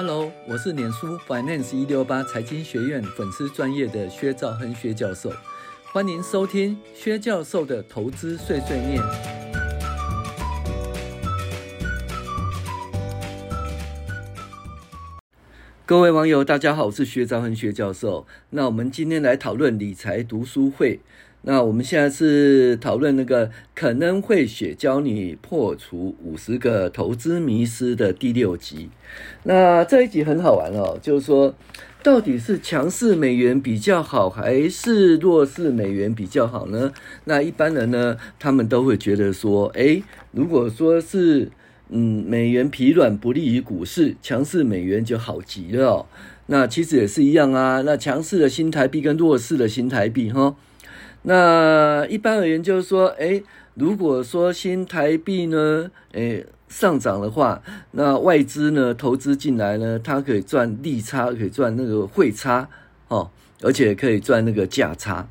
Hello，我是脸书 Finance 一六八财经学院粉丝专业的薛兆亨薛教授，欢迎收听薛教授的投资碎碎念。各位网友，大家好，我是薛兆亨薛教授。那我们今天来讨论理财读书会。那我们现在是讨论那个可能会雪教你破除五十个投资迷失的第六集。那这一集很好玩哦，就是说到底是强势美元比较好，还是弱势美元比较好呢？那一般人呢，他们都会觉得说，诶，如果说是嗯美元疲软不利于股市，强势美元就好极了。那其实也是一样啊，那强势的新台币跟弱势的新台币哈。那一般而言，就是说，哎，如果说新台币呢，哎，上涨的话，那外资呢投资进来呢，它可以赚利差，可以赚那个汇差，哦，而且可以赚那个价差。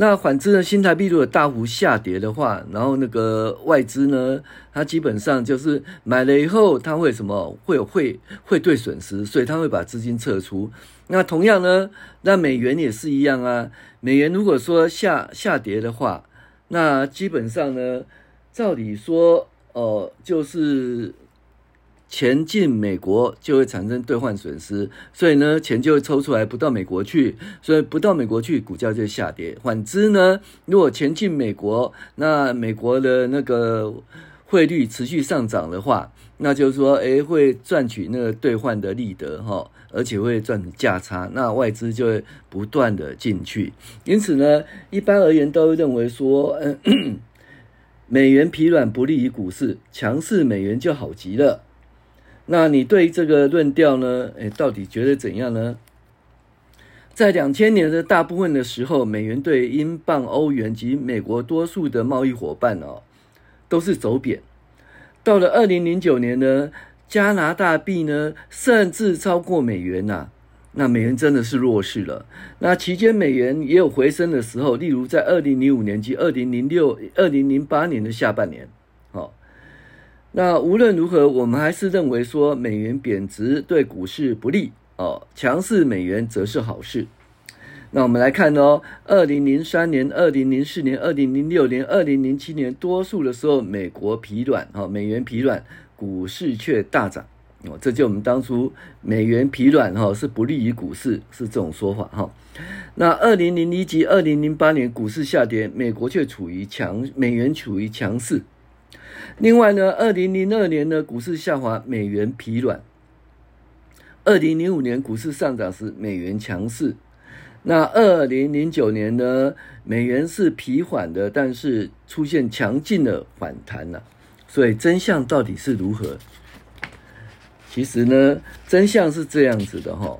那反之呢，新台币如果大幅下跌的话，然后那个外资呢，它基本上就是买了以后，它会什么？会有汇汇兑损失，所以它会把资金撤出。那同样呢，那美元也是一样啊。美元如果说下下跌的话，那基本上呢，照理说，哦、呃，就是钱进美国就会产生兑换损失，所以呢，钱就会抽出来不到美国去，所以不到美国去，股价就下跌。反之呢，如果钱进美国，那美国的那个汇率持续上涨的话，那就是说，诶，会赚取那个兑换的利得哈。而且会赚价差，那外资就会不断的进去。因此呢，一般而言都认为说，嗯，美元疲软不利于股市，强势美元就好极了。那你对这个论调呢？诶，到底觉得怎样呢？在两千年的大部分的时候，美元对英镑、欧元及美国多数的贸易伙伴哦，都是走贬。到了二零零九年呢，加拿大币呢，甚至超过美元呐、那美元真的是弱势了。那期间美元也有回升的时候，例如在二零零五年及二零零六、二零零八年的下半年。那无论如何，我们还是认为说美元贬值对股市不利哦，强势美元则是好事。那我们来看哦，二零零三年、二零零四年、二零零六年、二零零七年，多数的时候美国疲软，哈，美元疲软。股市却大涨哦，这就我们当初美元疲软哈，是不利于股市，是这种说法哈。那二零零一及二零零八年股市下跌，美国却处于强，美元处于强势。另外呢，二零零二年呢股市下滑，美元疲软。二零零五年股市上涨时，美元强势。那二零零九年呢，美元是疲缓的，但是出现强劲的反弹了。所以真相到底是如何？其实呢，真相是这样子的哈。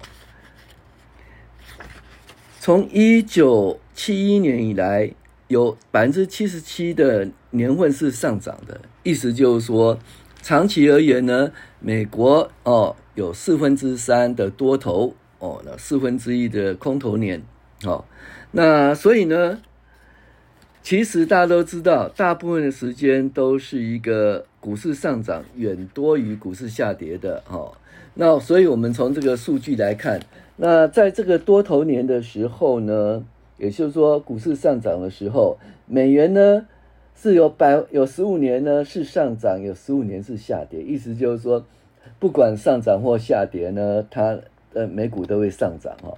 从一九七一年以来，有百分之七十七的年份是上涨的，意思就是说，长期而言呢，美国哦有四分之三的多头哦，那四分之一的空头年哦，那所以呢。其实大家都知道，大部分的时间都是一个股市上涨远多于股市下跌的哈。那所以我们从这个数据来看，那在这个多头年的时候呢，也就是说股市上涨的时候，美元呢是有百有十五年呢是上涨，有十五年是下跌。意思就是说，不管上涨或下跌呢，它的美股都会上涨哈。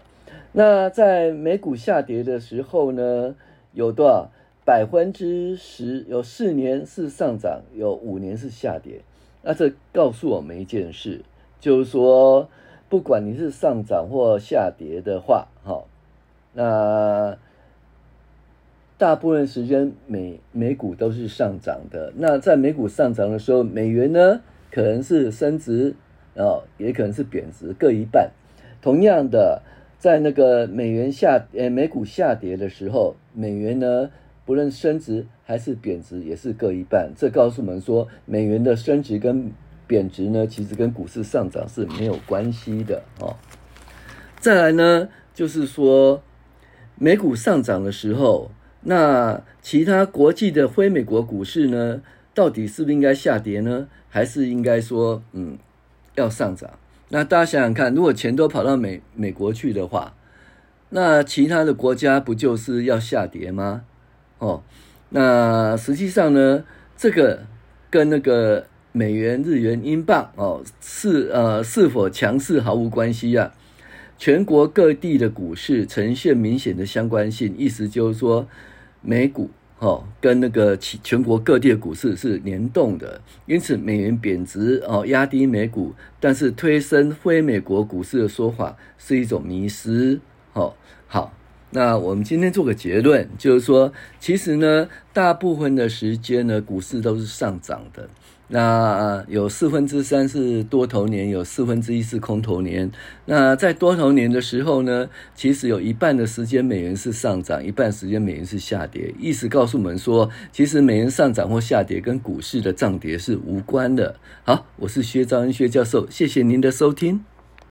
那在美股下跌的时候呢，有多少？百分之十有四年是上涨，有五年是下跌。那这告诉我们一件事，就是说，不管你是上涨或下跌的话，哈，那大部分时间美美股都是上涨的。那在美股上涨的时候，美元呢可能是升值，哦，也可能是贬值，各一半。同样的，在那个美元下呃美股下跌的时候，美元呢，不论升值还是贬值，也是各一半。这告诉我们说，美元的升值跟贬值呢，其实跟股市上涨是没有关系的哦。再来呢，就是说，美股上涨的时候，那其他国际的非美国股市呢，到底是不是应该下跌呢？还是应该说，嗯，要上涨？那大家想想看，如果钱都跑到美美国去的话，那其他的国家不就是要下跌吗？哦，那实际上呢，这个跟那个美元、日元、英镑哦是呃是否强势毫无关系啊。全国各地的股市呈现明显的相关性，意思就是说，美股哦跟那个全国各地的股市是联动的，因此美元贬值哦压低美股，但是推升非美国股市的说法是一种迷思。哦，好，那我们今天做个结论，就是说，其实呢，大部分的时间呢，股市都是上涨的。那有四分之三是多头年，有四分之一是空头年。那在多头年的时候呢，其实有一半的时间美元是上涨，一半时间美元是下跌。意思告诉我们说，其实美元上涨或下跌跟股市的涨跌是无关的。好，我是薛兆恩薛教授，谢谢您的收听。